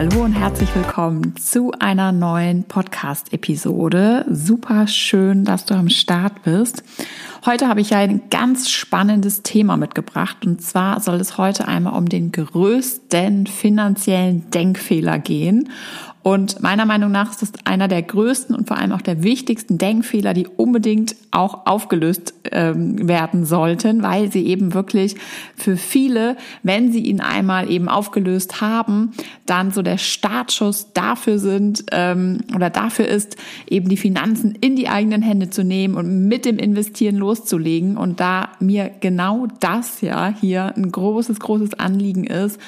Hallo und herzlich willkommen zu einer neuen Podcast-Episode. Super schön, dass du am Start bist. Heute habe ich ein ganz spannendes Thema mitgebracht und zwar soll es heute einmal um den größten finanziellen Denkfehler gehen und meiner Meinung nach ist es einer der größten und vor allem auch der wichtigsten Denkfehler, die unbedingt auch aufgelöst ähm, werden sollten, weil sie eben wirklich für viele, wenn sie ihn einmal eben aufgelöst haben, dann so der Startschuss dafür sind ähm, oder dafür ist, eben die Finanzen in die eigenen Hände zu nehmen und mit dem Investieren loszulegen. Und da mir genau das ja hier ein großes, großes Anliegen ist,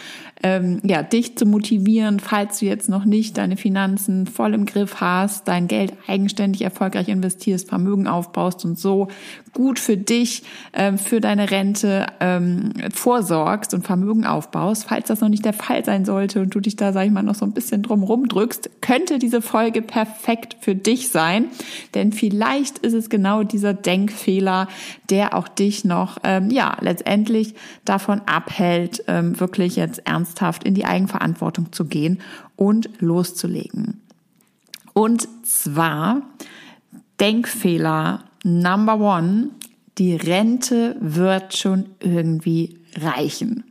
ähm, ja, dich zu motivieren, falls du jetzt noch nicht deine Finanzen voll im Griff hast, dein Geld eigenständig erfolgreich investierst, Vermögen aufbaust und so gut für dich, ähm, für deine Rente ähm, vorsorgst und Vermögen aufbaust. Falls das noch nicht der Fall sein sollte und du dich da, sag ich mal, noch so ein bisschen drum rumdrückst, könnte diese Folge perfekt für dich sein. Denn vielleicht ist es genau dieser Denkfehler, der auch dich noch, ähm, ja, letztendlich davon abhält, ähm, wirklich jetzt ernsthaft in die Eigenverantwortung zu gehen und loszulegen. Und zwar Denkfehler Number one, die Rente wird schon irgendwie reichen.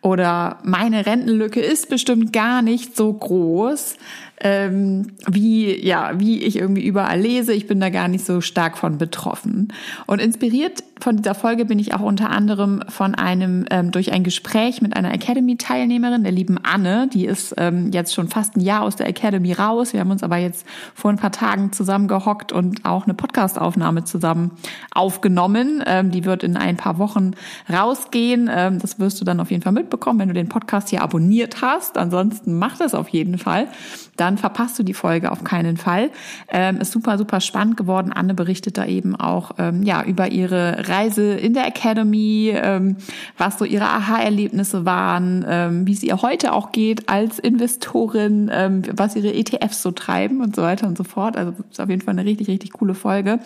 Oder meine Rentenlücke ist bestimmt gar nicht so groß ähm, wie, ja, wie ich irgendwie überall lese. Ich bin da gar nicht so stark von betroffen. Und inspiriert von dieser Folge bin ich auch unter anderem von einem, ähm, durch ein Gespräch mit einer Academy-Teilnehmerin, der lieben Anne. Die ist ähm, jetzt schon fast ein Jahr aus der Academy raus. Wir haben uns aber jetzt vor ein paar Tagen zusammengehockt und auch eine Podcast-Aufnahme zusammen aufgenommen. Ähm, die wird in ein paar Wochen rausgehen. Ähm, das wirst du dann auf jeden Fall mitbekommen, wenn du den Podcast hier abonniert hast. Ansonsten mach das auf jeden Fall. Dann dann verpasst du die Folge auf keinen Fall. Ähm, ist super, super spannend geworden. Anne berichtet da eben auch ähm, ja über ihre Reise in der Academy, ähm, was so ihre Aha-Erlebnisse waren, ähm, wie es ihr heute auch geht als Investorin, ähm, was ihre ETFs so treiben und so weiter und so fort. Also ist auf jeden Fall eine richtig, richtig coole Folge.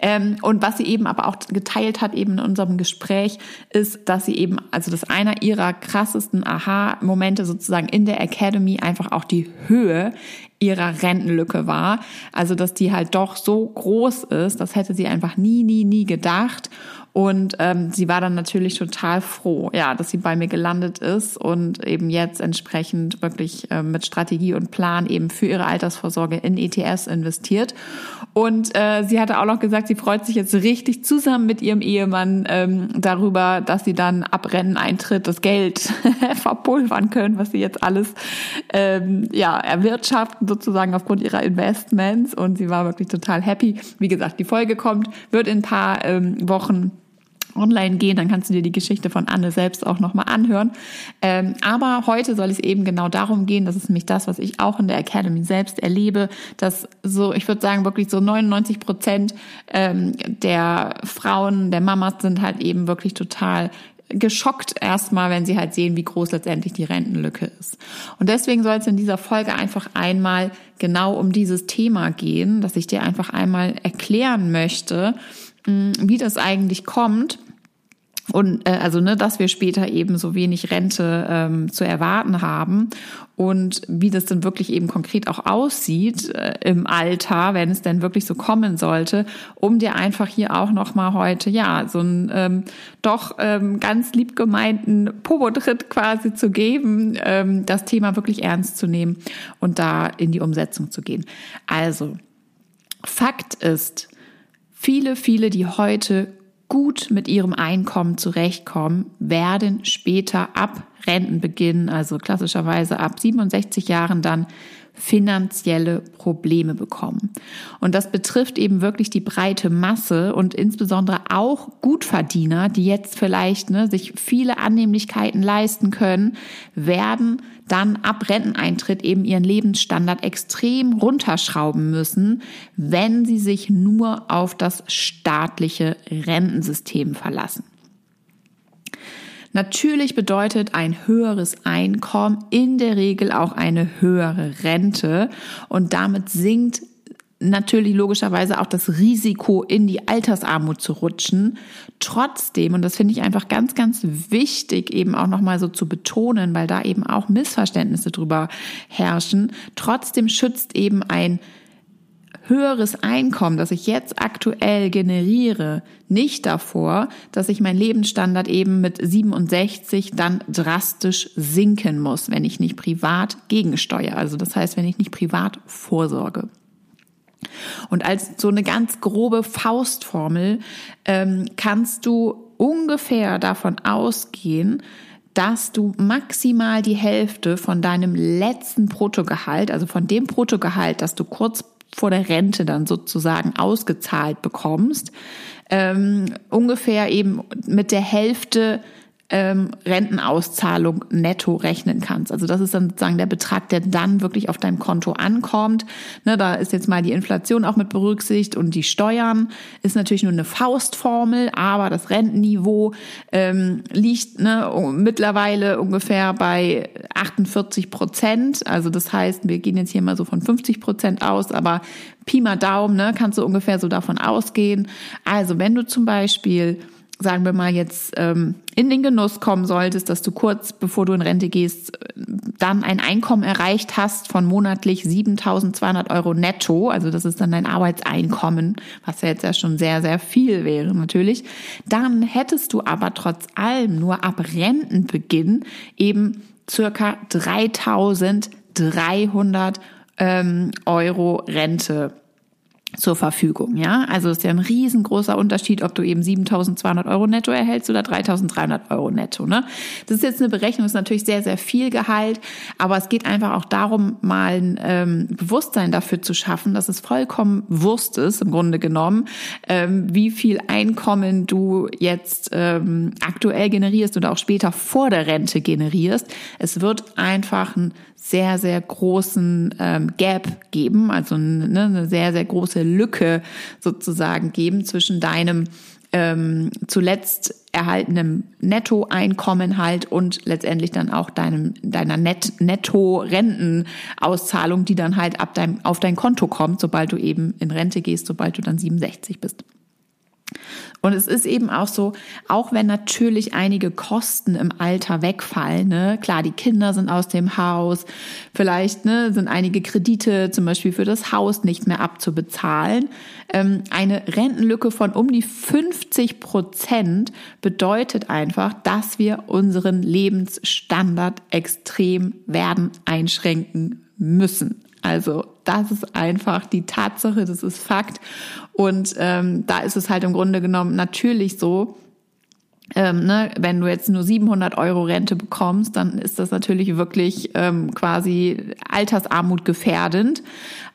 Ähm, und was sie eben aber auch geteilt hat eben in unserem Gespräch, ist, dass sie eben, also das einer ihrer krassesten Aha-Momente sozusagen in der Academy einfach auch die Höhe ihrer Rentenlücke war. Also, dass die halt doch so groß ist, das hätte sie einfach nie, nie, nie gedacht. Und ähm, sie war dann natürlich total froh, ja, dass sie bei mir gelandet ist und eben jetzt entsprechend wirklich äh, mit Strategie und Plan eben für ihre Altersvorsorge in ETS investiert. Und äh, sie hatte auch noch gesagt, sie freut sich jetzt richtig zusammen mit ihrem Ehemann ähm, darüber, dass sie dann ab Renneneintritt das Geld verpulvern können, was sie jetzt alles ähm, ja erwirtschaften sozusagen aufgrund ihrer Investments. Und sie war wirklich total happy. Wie gesagt, die Folge kommt, wird in ein paar ähm, Wochen online gehen, dann kannst du dir die Geschichte von Anne selbst auch nochmal anhören. Ähm, aber heute soll es eben genau darum gehen, das ist nämlich das, was ich auch in der Academy selbst erlebe, dass so, ich würde sagen, wirklich so 99 Prozent ähm, der Frauen, der Mamas sind halt eben wirklich total geschockt erstmal, wenn sie halt sehen, wie groß letztendlich die Rentenlücke ist. Und deswegen soll es in dieser Folge einfach einmal genau um dieses Thema gehen, dass ich dir einfach einmal erklären möchte, wie das eigentlich kommt, und äh, also ne, dass wir später eben so wenig Rente ähm, zu erwarten haben und wie das dann wirklich eben konkret auch aussieht äh, im Alter, wenn es denn wirklich so kommen sollte, um dir einfach hier auch noch mal heute ja so einen ähm, doch ähm, ganz lieb gemeinten Pobotritt quasi zu geben, ähm, das Thema wirklich ernst zu nehmen und da in die Umsetzung zu gehen. Also Fakt ist, viele, viele, die heute gut mit ihrem Einkommen zurechtkommen, werden später ab Rentenbeginn, also klassischerweise ab 67 Jahren dann finanzielle Probleme bekommen. Und das betrifft eben wirklich die breite Masse und insbesondere auch Gutverdiener, die jetzt vielleicht ne, sich viele Annehmlichkeiten leisten können, werden dann ab Renteneintritt eben ihren Lebensstandard extrem runterschrauben müssen, wenn sie sich nur auf das staatliche Rentensystem verlassen. Natürlich bedeutet ein höheres Einkommen in der Regel auch eine höhere Rente und damit sinkt natürlich logischerweise auch das Risiko, in die Altersarmut zu rutschen. Trotzdem, und das finde ich einfach ganz, ganz wichtig, eben auch nochmal so zu betonen, weil da eben auch Missverständnisse drüber herrschen, trotzdem schützt eben ein höheres Einkommen, das ich jetzt aktuell generiere, nicht davor, dass ich mein Lebensstandard eben mit 67 dann drastisch sinken muss, wenn ich nicht privat gegensteuere. Also das heißt, wenn ich nicht privat vorsorge. Und als so eine ganz grobe Faustformel ähm, kannst du ungefähr davon ausgehen, dass du maximal die Hälfte von deinem letzten Bruttogehalt, also von dem Bruttogehalt, das du kurz vor der Rente dann sozusagen ausgezahlt bekommst, ähm, ungefähr eben mit der Hälfte ähm, Rentenauszahlung netto rechnen kannst. Also das ist dann sozusagen der Betrag, der dann wirklich auf deinem Konto ankommt. Ne, da ist jetzt mal die Inflation auch mit berücksichtigt und die Steuern ist natürlich nur eine Faustformel, aber das Rentenniveau ähm, liegt ne, mittlerweile ungefähr bei 48 Prozent. Also das heißt, wir gehen jetzt hier mal so von 50 Prozent aus, aber Pi mal Daumen, ne, kannst du ungefähr so davon ausgehen. Also wenn du zum Beispiel sagen wir mal jetzt ähm, in den Genuss kommen solltest, dass du kurz bevor du in Rente gehst, dann ein Einkommen erreicht hast von monatlich 7.200 Euro netto, also das ist dann dein Arbeitseinkommen, was ja jetzt ja schon sehr, sehr viel wäre natürlich, dann hättest du aber trotz allem nur ab Rentenbeginn eben circa 3.300 ähm, Euro Rente zur Verfügung. Ja, also ist ja ein riesengroßer Unterschied, ob du eben 7.200 Euro netto erhältst oder 3.300 Euro netto. Ne? Das ist jetzt eine Berechnung, ist natürlich sehr, sehr viel Gehalt, aber es geht einfach auch darum, mal ein ähm, Bewusstsein dafür zu schaffen, dass es vollkommen Wurst ist, im Grunde genommen, ähm, wie viel Einkommen du jetzt ähm, aktuell generierst oder auch später vor der Rente generierst. Es wird einfach ein sehr, sehr großen ähm, Gap geben, also ne, eine sehr, sehr große Lücke sozusagen geben zwischen deinem ähm, zuletzt erhaltenem Nettoeinkommen halt und letztendlich dann auch deinem deiner Net Netto-Rentenauszahlung, die dann halt ab deinem auf dein Konto kommt, sobald du eben in Rente gehst, sobald du dann 67 bist. Und es ist eben auch so, auch wenn natürlich einige Kosten im Alter wegfallen, ne, klar, die Kinder sind aus dem Haus, vielleicht ne, sind einige Kredite zum Beispiel für das Haus nicht mehr abzubezahlen. Ähm, eine Rentenlücke von um die 50 Prozent bedeutet einfach, dass wir unseren Lebensstandard extrem werden einschränken müssen. Also das ist einfach die Tatsache, das ist Fakt. Und ähm, da ist es halt im Grunde genommen natürlich so, ähm, ne, wenn du jetzt nur 700 Euro Rente bekommst, dann ist das natürlich wirklich ähm, quasi Altersarmut gefährdend.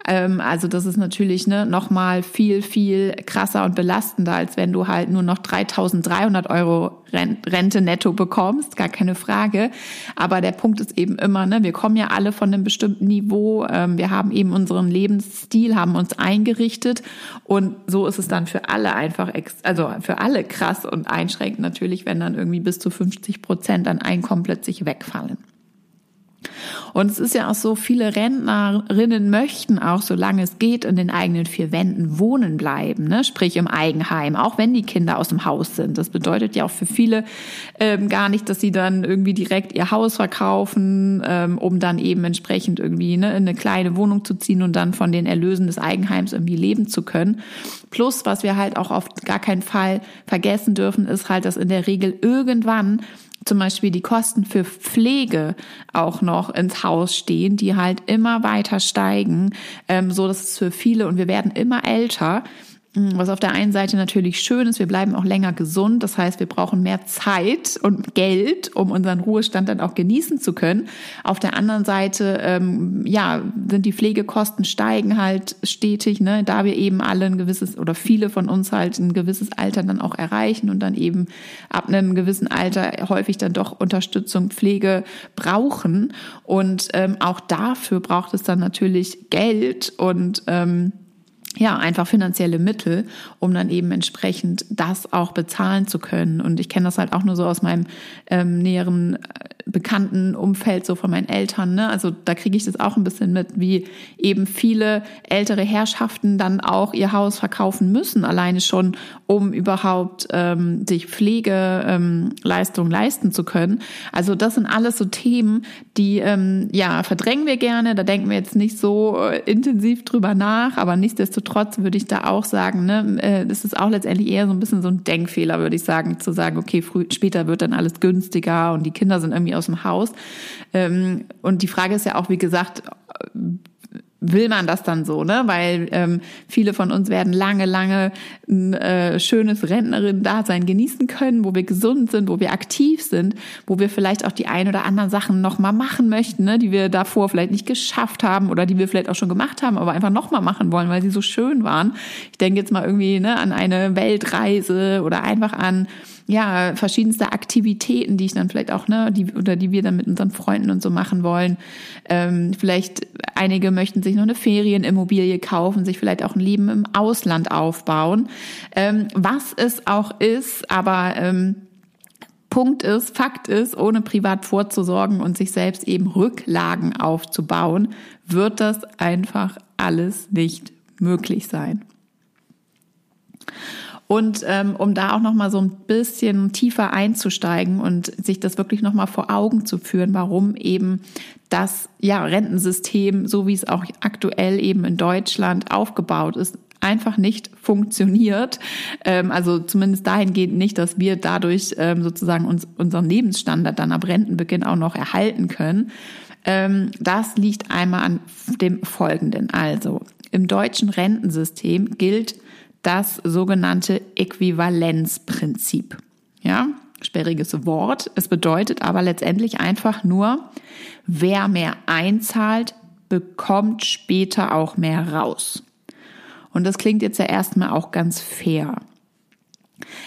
Ähm, also das ist natürlich ne, nochmal viel, viel krasser und belastender, als wenn du halt nur noch 3300 Euro Rente netto bekommst, gar keine Frage. Aber der Punkt ist eben immer, ne, wir kommen ja alle von einem bestimmten Niveau. Ähm, wir haben eben unseren Lebensstil, haben uns eingerichtet und so ist es dann für alle einfach, also für alle krass und einschränkend natürlich, wenn dann irgendwie bis zu 50 Prozent an Einkommen plötzlich wegfallen. Und es ist ja auch so, viele Rentnerinnen möchten auch, solange es geht, in den eigenen vier Wänden wohnen bleiben, ne? sprich im Eigenheim, auch wenn die Kinder aus dem Haus sind. Das bedeutet ja auch für viele ähm, gar nicht, dass sie dann irgendwie direkt ihr Haus verkaufen, ähm, um dann eben entsprechend irgendwie ne, in eine kleine Wohnung zu ziehen und dann von den Erlösen des Eigenheims irgendwie leben zu können. Plus, was wir halt auch auf gar keinen Fall vergessen dürfen, ist halt, dass in der Regel irgendwann zum Beispiel die Kosten für Pflege auch noch ins Haus stehen, die halt immer weiter steigen, ähm, so dass es für viele und wir werden immer älter was auf der einen Seite natürlich schön ist, wir bleiben auch länger gesund. Das heißt, wir brauchen mehr Zeit und Geld, um unseren Ruhestand dann auch genießen zu können. Auf der anderen Seite, ähm, ja, sind die Pflegekosten steigen halt stetig, ne, da wir eben alle ein gewisses oder viele von uns halt ein gewisses Alter dann auch erreichen und dann eben ab einem gewissen Alter häufig dann doch Unterstützung, Pflege brauchen. Und ähm, auch dafür braucht es dann natürlich Geld und ähm, ja, einfach finanzielle Mittel, um dann eben entsprechend das auch bezahlen zu können. Und ich kenne das halt auch nur so aus meinem ähm, näheren bekannten Umfeld so von meinen Eltern. Ne? Also da kriege ich das auch ein bisschen mit, wie eben viele ältere Herrschaften dann auch ihr Haus verkaufen müssen, alleine schon, um überhaupt ähm, sich Pflegeleistung ähm, leisten zu können. Also das sind alles so Themen, die ähm, ja verdrängen wir gerne. Da denken wir jetzt nicht so äh, intensiv drüber nach, aber nichtsdestotrotz würde ich da auch sagen, ne, äh, das ist auch letztendlich eher so ein bisschen so ein Denkfehler, würde ich sagen, zu sagen, okay, früh, später wird dann alles günstiger und die Kinder sind irgendwie aus dem Haus. Ähm, und die Frage ist ja auch, wie gesagt, will man das dann so, ne? Weil ähm, viele von uns werden lange, lange ein äh, schönes Rentnerin-Dasein genießen können, wo wir gesund sind, wo wir aktiv sind, wo wir vielleicht auch die ein oder anderen Sachen nochmal machen möchten, ne? die wir davor vielleicht nicht geschafft haben oder die wir vielleicht auch schon gemacht haben, aber einfach nochmal machen wollen, weil sie so schön waren. Ich denke jetzt mal irgendwie ne, an eine Weltreise oder einfach an ja, verschiedenste Aktivitäten, die ich dann vielleicht auch, ne, die, oder die wir dann mit unseren Freunden und so machen wollen. Ähm, vielleicht einige möchten sich noch eine Ferienimmobilie kaufen, sich vielleicht auch ein Leben im Ausland aufbauen. Ähm, was es auch ist, aber ähm, Punkt ist, Fakt ist, ohne privat vorzusorgen und sich selbst eben Rücklagen aufzubauen, wird das einfach alles nicht möglich sein. Und ähm, um da auch noch mal so ein bisschen tiefer einzusteigen und sich das wirklich noch mal vor Augen zu führen, warum eben das ja Rentensystem, so wie es auch aktuell eben in Deutschland aufgebaut ist, einfach nicht funktioniert. Ähm, also zumindest dahingehend nicht, dass wir dadurch ähm, sozusagen uns, unseren Lebensstandard dann ab Rentenbeginn auch noch erhalten können. Ähm, das liegt einmal an dem Folgenden. Also im deutschen Rentensystem gilt das sogenannte Äquivalenzprinzip. Ja, sperriges Wort. Es bedeutet aber letztendlich einfach nur, wer mehr einzahlt, bekommt später auch mehr raus. Und das klingt jetzt ja erstmal auch ganz fair.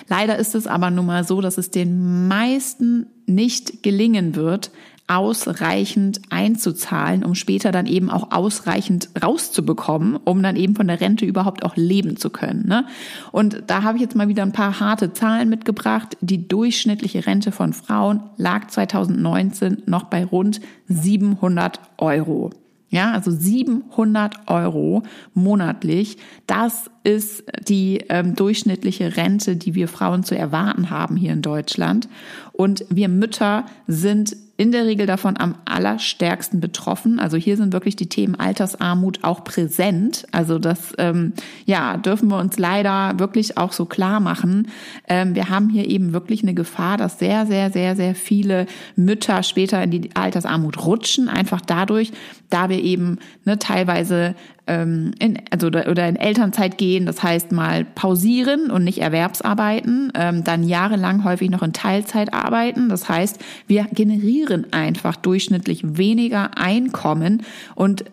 Leider ist es aber nun mal so, dass es den meisten nicht gelingen wird, ausreichend einzuzahlen, um später dann eben auch ausreichend rauszubekommen, um dann eben von der Rente überhaupt auch leben zu können. Ne? Und da habe ich jetzt mal wieder ein paar harte Zahlen mitgebracht. Die durchschnittliche Rente von Frauen lag 2019 noch bei rund 700 Euro. Ja, also 700 Euro monatlich. Das ist die ähm, durchschnittliche Rente, die wir Frauen zu erwarten haben hier in Deutschland. Und wir Mütter sind in der Regel davon am allerstärksten betroffen. Also hier sind wirklich die Themen Altersarmut auch präsent. Also das ähm, ja dürfen wir uns leider wirklich auch so klar machen. Ähm, wir haben hier eben wirklich eine Gefahr, dass sehr, sehr, sehr, sehr viele Mütter später in die Altersarmut rutschen, einfach dadurch, da wir eben ne, teilweise ähm, in, also oder in Elternzeit gehen, das heißt mal pausieren und nicht Erwerbsarbeiten, ähm, dann jahrelang häufig noch in Teilzeit arbeiten. Das heißt, wir generieren einfach durchschnittlich weniger Einkommen und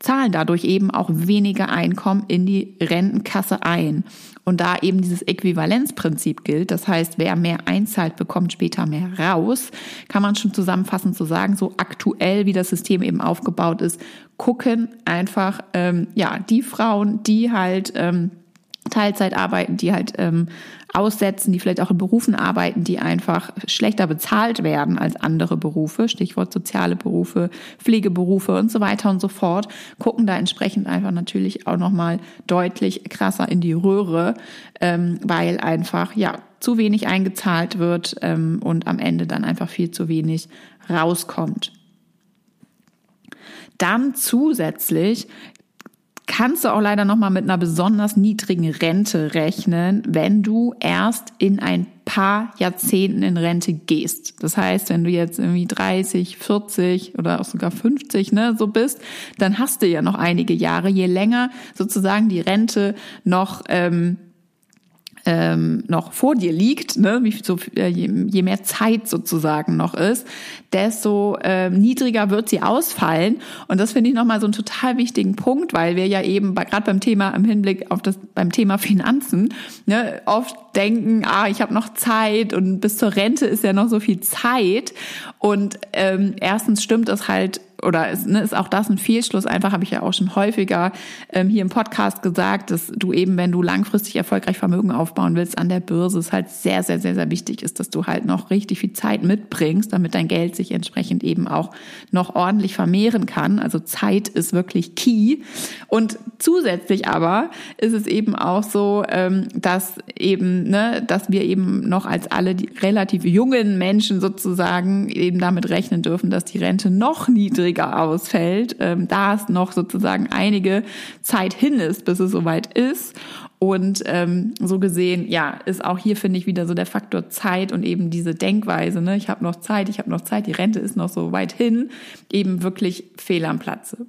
zahlen dadurch eben auch weniger Einkommen in die Rentenkasse ein. Und da eben dieses Äquivalenzprinzip gilt, das heißt, wer mehr einzahlt, bekommt später mehr raus, kann man schon zusammenfassend so sagen, so aktuell, wie das System eben aufgebaut ist, gucken einfach, ähm, ja, die Frauen, die halt ähm, Teilzeit arbeiten, die halt ähm, aussetzen, die vielleicht auch in Berufen arbeiten, die einfach schlechter bezahlt werden als andere Berufe, Stichwort soziale Berufe, Pflegeberufe und so weiter und so fort, gucken da entsprechend einfach natürlich auch nochmal deutlich krasser in die Röhre, ähm, weil einfach ja zu wenig eingezahlt wird ähm, und am Ende dann einfach viel zu wenig rauskommt. Dann zusätzlich kannst du auch leider noch mal mit einer besonders niedrigen Rente rechnen, wenn du erst in ein paar Jahrzehnten in Rente gehst. Das heißt, wenn du jetzt irgendwie 30, 40 oder auch sogar 50 ne, so bist, dann hast du ja noch einige Jahre. Je länger sozusagen die Rente noch ähm, ähm, noch vor dir liegt, ne, wie so, äh, je, je mehr Zeit sozusagen noch ist, desto äh, niedriger wird sie ausfallen. Und das finde ich nochmal so einen total wichtigen Punkt, weil wir ja eben gerade beim Thema im Hinblick auf das beim Thema Finanzen ne, oft denken, ah, ich habe noch Zeit und bis zur Rente ist ja noch so viel Zeit. Und ähm, erstens stimmt das halt oder ist, ne, ist auch das ein Fehlschluss. Einfach habe ich ja auch schon häufiger ähm, hier im Podcast gesagt, dass du eben, wenn du langfristig erfolgreich Vermögen aufbauen willst an der Börse, es halt sehr, sehr, sehr, sehr wichtig ist, dass du halt noch richtig viel Zeit mitbringst, damit dein Geld sich entsprechend eben auch noch ordentlich vermehren kann. Also Zeit ist wirklich key. Und zusätzlich aber ist es eben auch so, ähm, dass eben, ne, dass wir eben noch als alle die relativ jungen Menschen sozusagen eben damit rechnen dürfen, dass die Rente noch niedriger ausfällt, ähm, da es noch sozusagen einige Zeit hin ist, bis es soweit ist. Und ähm, so gesehen, ja, ist auch hier, finde ich, wieder so der Faktor Zeit und eben diese Denkweise, ne, ich habe noch Zeit, ich habe noch Zeit, die Rente ist noch so weit hin, eben wirklich fehl am Platze.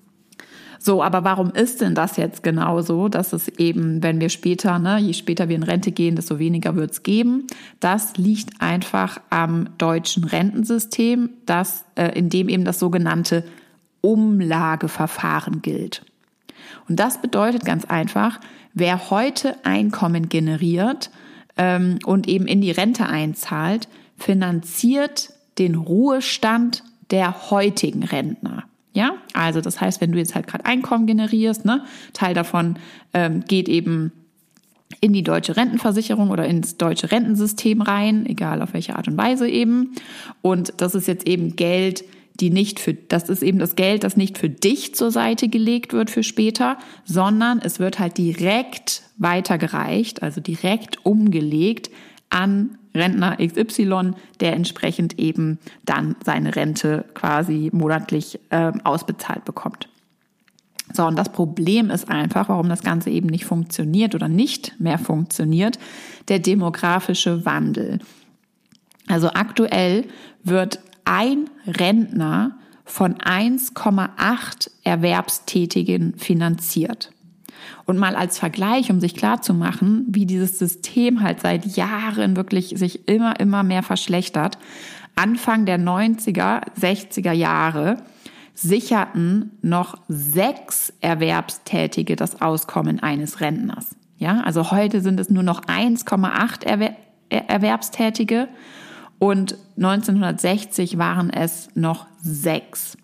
So, aber warum ist denn das jetzt genauso, dass es eben, wenn wir später, ne, je später wir in Rente gehen, desto weniger wird es geben? Das liegt einfach am deutschen Rentensystem, das, äh, in dem eben das sogenannte Umlageverfahren gilt. Und das bedeutet ganz einfach, wer heute Einkommen generiert ähm, und eben in die Rente einzahlt, finanziert den Ruhestand der heutigen Rentner. Ja, also das heißt, wenn du jetzt halt gerade Einkommen generierst, ne, Teil davon ähm, geht eben in die deutsche Rentenversicherung oder ins deutsche Rentensystem rein, egal auf welche Art und Weise eben. Und das ist jetzt eben Geld, die nicht für, das ist eben das Geld, das nicht für dich zur Seite gelegt wird für später, sondern es wird halt direkt weitergereicht, also direkt umgelegt an Rentner XY, der entsprechend eben dann seine Rente quasi monatlich äh, ausbezahlt bekommt. So, und das Problem ist einfach, warum das Ganze eben nicht funktioniert oder nicht mehr funktioniert, der demografische Wandel. Also aktuell wird ein Rentner von 1,8 Erwerbstätigen finanziert. Und mal als Vergleich, um sich klar zu machen, wie dieses System halt seit Jahren wirklich sich immer, immer mehr verschlechtert. Anfang der 90er, 60er Jahre sicherten noch sechs Erwerbstätige das Auskommen eines Rentners. Ja, also heute sind es nur noch 1,8 Erwer Erwerbstätige und 1960 waren es noch sechs.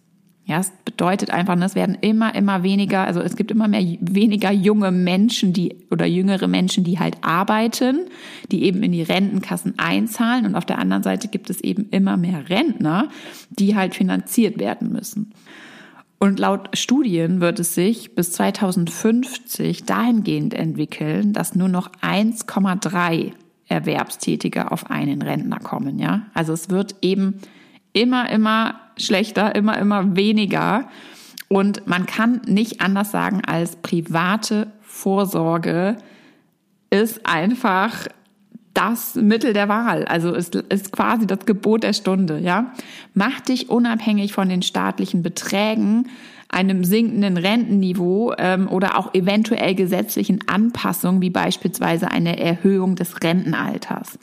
Ja, es bedeutet einfach, es werden immer, immer weniger, also es gibt immer mehr weniger junge Menschen, die oder jüngere Menschen, die halt arbeiten, die eben in die Rentenkassen einzahlen. Und auf der anderen Seite gibt es eben immer mehr Rentner, die halt finanziert werden müssen. Und laut Studien wird es sich bis 2050 dahingehend entwickeln, dass nur noch 1,3 Erwerbstätige auf einen Rentner kommen, ja. Also es wird eben immer, immer schlechter, immer, immer weniger. Und man kann nicht anders sagen als private Vorsorge ist einfach das Mittel der Wahl. Also ist, ist quasi das Gebot der Stunde, ja. Mach dich unabhängig von den staatlichen Beträgen, einem sinkenden Rentenniveau ähm, oder auch eventuell gesetzlichen Anpassungen, wie beispielsweise eine Erhöhung des Rentenalters.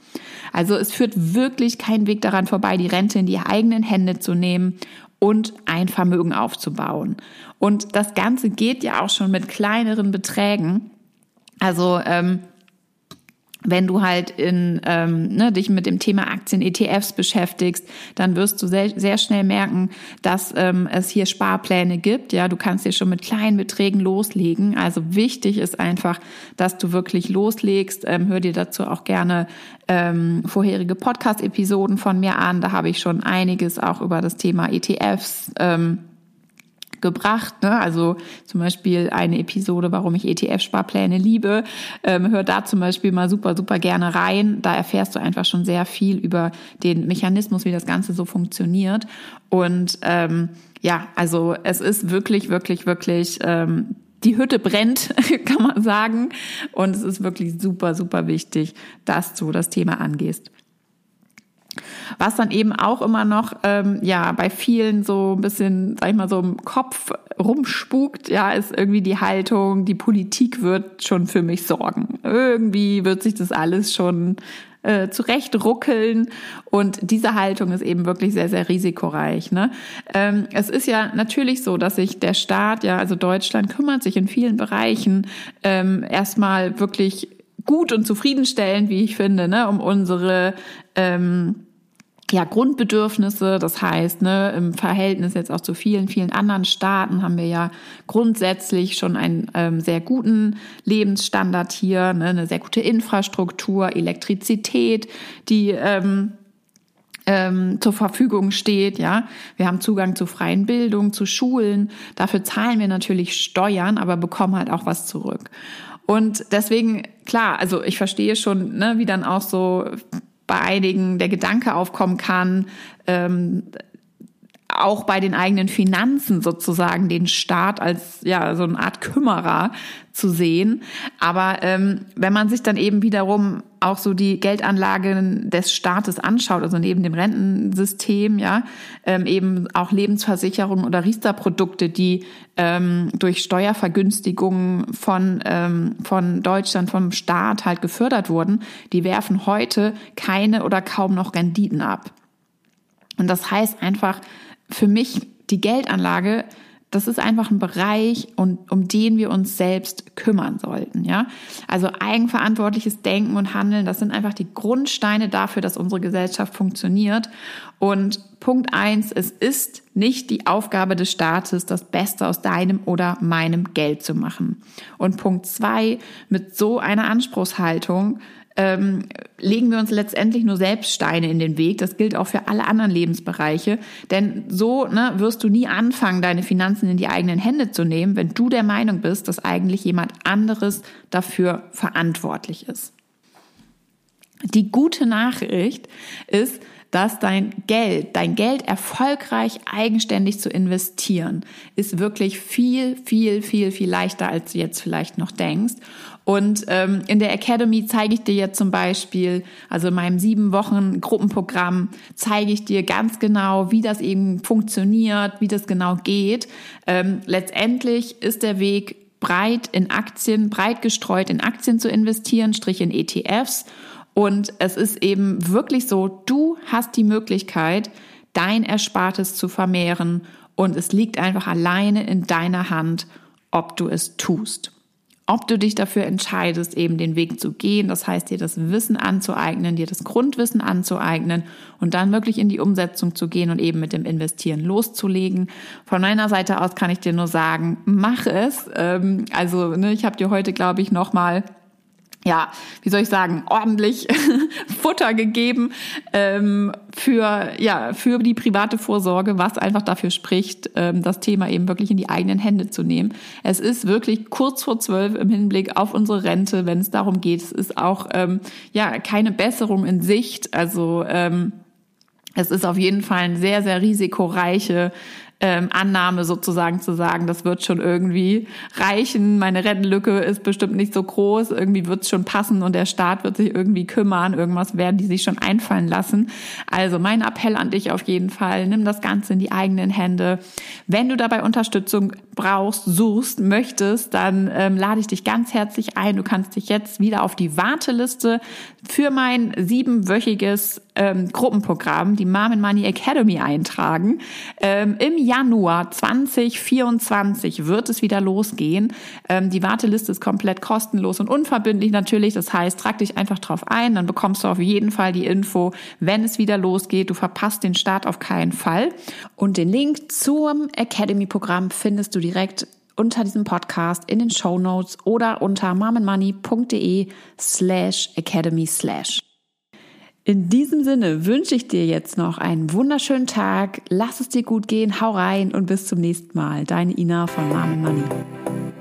Also es führt wirklich kein Weg daran vorbei, die Rente in die eigenen Hände zu nehmen und ein Vermögen aufzubauen. Und das Ganze geht ja auch schon mit kleineren Beträgen. Also ähm, wenn du halt in, ähm, ne, dich mit dem Thema Aktien-ETFs beschäftigst, dann wirst du sehr, sehr schnell merken, dass ähm, es hier Sparpläne gibt. Ja, du kannst dir schon mit kleinen Beträgen loslegen. Also wichtig ist einfach, dass du wirklich loslegst. Ähm, hör dir dazu auch gerne ähm, vorherige Podcast-Episoden von mir an. Da habe ich schon einiges auch über das Thema ETFs ähm, gebracht. Ne? Also zum Beispiel eine Episode, warum ich ETF-Sparpläne liebe. Ähm, hör da zum Beispiel mal super, super gerne rein. Da erfährst du einfach schon sehr viel über den Mechanismus, wie das Ganze so funktioniert. Und ähm, ja, also es ist wirklich, wirklich, wirklich ähm, die Hütte brennt, kann man sagen. Und es ist wirklich super, super wichtig, dass du das Thema angehst. Was dann eben auch immer noch, ähm, ja, bei vielen so ein bisschen, sag ich mal, so im Kopf rumspukt, ja, ist irgendwie die Haltung, die Politik wird schon für mich sorgen. Irgendwie wird sich das alles schon äh, zurecht ruckeln und diese Haltung ist eben wirklich sehr, sehr risikoreich. Ne? Ähm, es ist ja natürlich so, dass sich der Staat, ja, also Deutschland kümmert sich in vielen Bereichen ähm, erstmal wirklich gut und zufriedenstellend, wie ich finde, ne, um unsere ähm, ja, Grundbedürfnisse. Das heißt, ne, im Verhältnis jetzt auch zu vielen, vielen anderen Staaten haben wir ja grundsätzlich schon einen ähm, sehr guten Lebensstandard hier, ne, eine sehr gute Infrastruktur, Elektrizität, die ähm, ähm, zur Verfügung steht, ja. Wir haben Zugang zu freien Bildung, zu Schulen. Dafür zahlen wir natürlich Steuern, aber bekommen halt auch was zurück. Und deswegen, klar, also ich verstehe schon, ne, wie dann auch so bei einigen der Gedanke aufkommen kann, ähm, auch bei den eigenen Finanzen sozusagen den Staat als ja so eine Art Kümmerer zu sehen. Aber ähm, wenn man sich dann eben wiederum auch so die Geldanlagen des Staates anschaut, also neben dem Rentensystem, ja, ähm, eben auch Lebensversicherungen oder Riester-Produkte, die ähm, durch Steuervergünstigungen von, ähm, von Deutschland, vom Staat halt gefördert wurden, die werfen heute keine oder kaum noch Renditen ab. Und das heißt einfach für mich, die Geldanlage das ist einfach ein Bereich, um, den wir uns selbst kümmern sollten. Ja, also eigenverantwortliches Denken und Handeln, das sind einfach die Grundsteine dafür, dass unsere Gesellschaft funktioniert. Und Punkt eins: Es ist nicht die Aufgabe des Staates, das Beste aus deinem oder meinem Geld zu machen. Und Punkt zwei: Mit so einer Anspruchshaltung ähm, legen wir uns letztendlich nur selbst Steine in den Weg. Das gilt auch für alle anderen Lebensbereiche. Denn so ne, wirst du nie anfangen, deine Finanzen in die eigenen Hände zu nehmen, wenn du der Meinung bist, dass eigentlich jemand anderes dafür verantwortlich ist. Die gute Nachricht ist, dass dein Geld, dein Geld erfolgreich eigenständig zu investieren, ist wirklich viel, viel, viel, viel leichter, als du jetzt vielleicht noch denkst. Und ähm, in der Academy zeige ich dir jetzt zum Beispiel, also in meinem sieben Wochen Gruppenprogramm, zeige ich dir ganz genau, wie das eben funktioniert, wie das genau geht. Ähm, letztendlich ist der Weg breit in Aktien, breit gestreut in Aktien zu investieren, strich in ETFs. Und es ist eben wirklich so, du hast die Möglichkeit, dein Erspartes zu vermehren und es liegt einfach alleine in deiner Hand, ob du es tust ob du dich dafür entscheidest, eben den Weg zu gehen, das heißt dir das Wissen anzueignen, dir das Grundwissen anzueignen und dann wirklich in die Umsetzung zu gehen und eben mit dem Investieren loszulegen. Von meiner Seite aus kann ich dir nur sagen, mach es. Ähm, also ne, ich habe dir heute, glaube ich, nochmal ja, wie soll ich sagen, ordentlich Futter gegeben ähm, für ja für die private Vorsorge, was einfach dafür spricht, ähm, das Thema eben wirklich in die eigenen Hände zu nehmen. Es ist wirklich kurz vor zwölf im Hinblick auf unsere Rente, wenn es darum geht. Es ist auch ähm, ja keine Besserung in Sicht. Also ähm, es ist auf jeden Fall ein sehr, sehr risikoreiche ähm, Annahme sozusagen zu sagen, das wird schon irgendwie reichen, meine Rentenlücke ist bestimmt nicht so groß, irgendwie wird es schon passen und der Staat wird sich irgendwie kümmern, irgendwas werden die sich schon einfallen lassen. Also mein Appell an dich auf jeden Fall, nimm das Ganze in die eigenen Hände. Wenn du dabei Unterstützung brauchst, suchst, möchtest, dann ähm, lade ich dich ganz herzlich ein. Du kannst dich jetzt wieder auf die Warteliste für mein siebenwöchiges ähm, Gruppenprogramm, die Mom and Money Academy, eintragen. Ähm, Im Januar 2024 wird es wieder losgehen. Ähm, die Warteliste ist komplett kostenlos und unverbindlich natürlich. Das heißt, trag dich einfach drauf ein, dann bekommst du auf jeden Fall die Info, wenn es wieder losgeht. Du verpasst den Start auf keinen Fall. Und den Link zum Academy-Programm findest du direkt unter diesem Podcast in den Show Notes oder unter momandmoney.de slash academy slash. In diesem Sinne wünsche ich dir jetzt noch einen wunderschönen Tag. Lass es dir gut gehen, hau rein und bis zum nächsten Mal. Deine Ina von Mom Money.